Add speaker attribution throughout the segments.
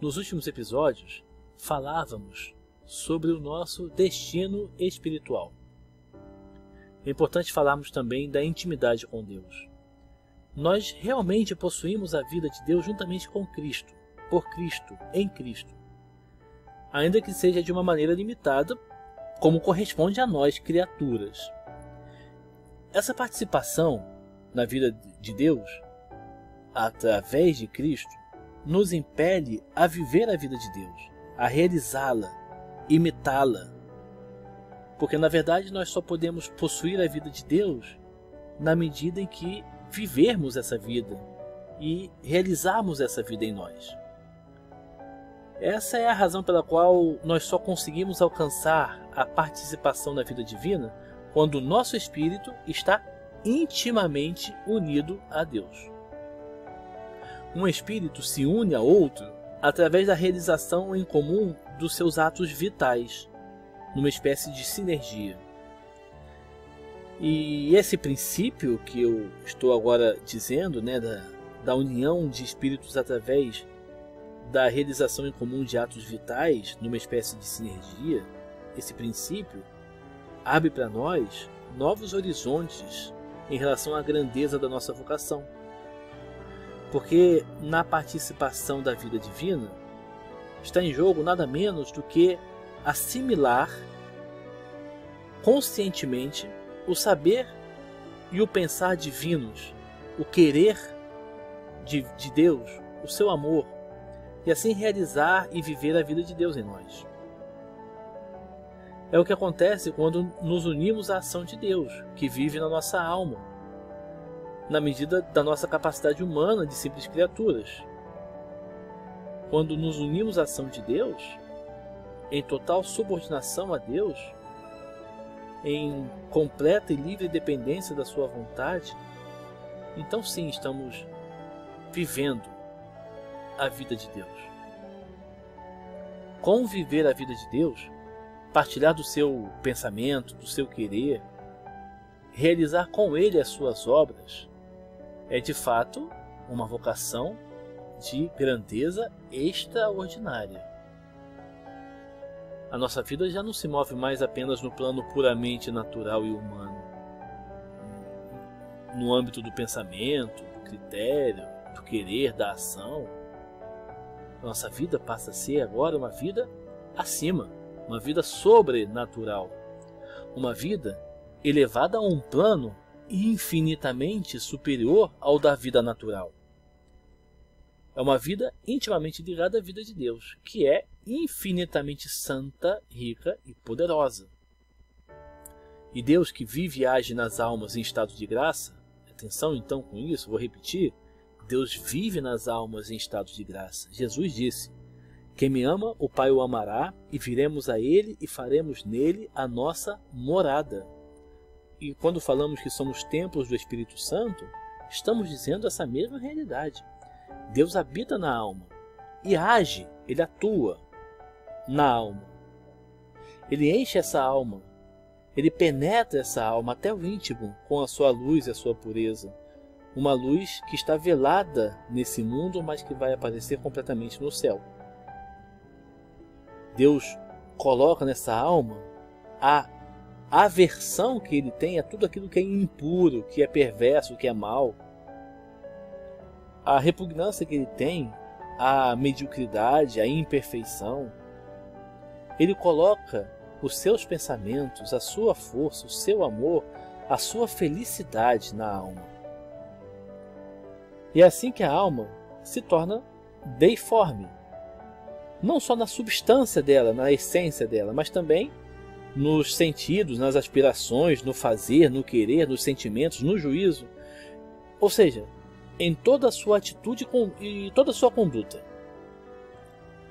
Speaker 1: Nos últimos episódios, falávamos sobre o nosso destino espiritual. É importante falarmos também da intimidade com Deus. Nós realmente possuímos a vida de Deus juntamente com Cristo, por Cristo, em Cristo. Ainda que seja de uma maneira limitada, como corresponde a nós, criaturas. Essa participação na vida de Deus, através de Cristo, nos impele a viver a vida de Deus, a realizá-la, imitá-la. Porque na verdade nós só podemos possuir a vida de Deus na medida em que vivermos essa vida e realizarmos essa vida em nós. Essa é a razão pela qual nós só conseguimos alcançar a participação na vida divina quando o nosso espírito está intimamente unido a Deus. Um espírito se une a outro através da realização em comum dos seus atos vitais, numa espécie de sinergia. E esse princípio que eu estou agora dizendo, né, da, da união de espíritos através da realização em comum de atos vitais, numa espécie de sinergia, esse princípio abre para nós novos horizontes em relação à grandeza da nossa vocação. Porque na participação da vida divina está em jogo nada menos do que assimilar conscientemente o saber e o pensar divinos, o querer de, de Deus, o seu amor, e assim realizar e viver a vida de Deus em nós. É o que acontece quando nos unimos à ação de Deus, que vive na nossa alma, na medida da nossa capacidade humana de simples criaturas. Quando nos unimos à ação de Deus, em total subordinação a Deus, em completa e livre dependência da Sua vontade, então sim estamos vivendo a vida de Deus. Conviver a vida de Deus, partilhar do seu pensamento, do seu querer, realizar com Ele as suas obras, é de fato uma vocação de grandeza extraordinária. A nossa vida já não se move mais apenas no plano puramente natural e humano, no âmbito do pensamento, do critério, do querer, da ação. Nossa vida passa a ser agora uma vida acima, uma vida sobrenatural, uma vida elevada a um plano infinitamente superior ao da vida natural. É uma vida intimamente ligada à vida de Deus, que é infinitamente santa, rica e poderosa. E Deus que vive e age nas almas em estado de graça, atenção então com isso, vou repetir, Deus vive nas almas em estado de graça. Jesus disse: Quem me ama, o Pai o amará, e viremos a ele e faremos nele a nossa morada. E quando falamos que somos templos do Espírito Santo, estamos dizendo essa mesma realidade. Deus habita na alma e age, ele atua na alma. Ele enche essa alma, ele penetra essa alma até o íntimo com a sua luz e a sua pureza. Uma luz que está velada nesse mundo, mas que vai aparecer completamente no céu. Deus coloca nessa alma a aversão que ele tem a tudo aquilo que é impuro, que é perverso, que é mal. A repugnância que ele tem à mediocridade, à imperfeição. Ele coloca os seus pensamentos, a sua força, o seu amor, a sua felicidade na alma. E é assim que a alma se torna deiforme. Não só na substância dela, na essência dela, mas também nos sentidos, nas aspirações, no fazer, no querer, nos sentimentos, no juízo. Ou seja, em toda a sua atitude e toda a sua conduta.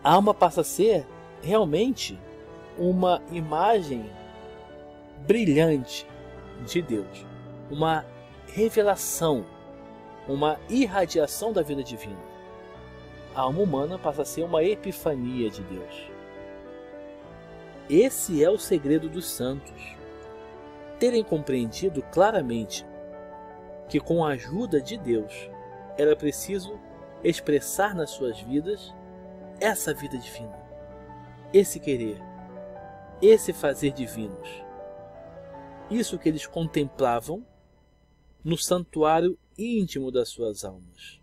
Speaker 1: A alma passa a ser realmente uma imagem brilhante de Deus, uma revelação, uma irradiação da vida divina. A alma humana passa a ser uma epifania de Deus. Esse é o segredo dos santos. Terem compreendido claramente que, com a ajuda de Deus, era preciso expressar nas suas vidas essa vida divina, esse querer, esse fazer divinos. Isso que eles contemplavam no santuário íntimo das suas almas.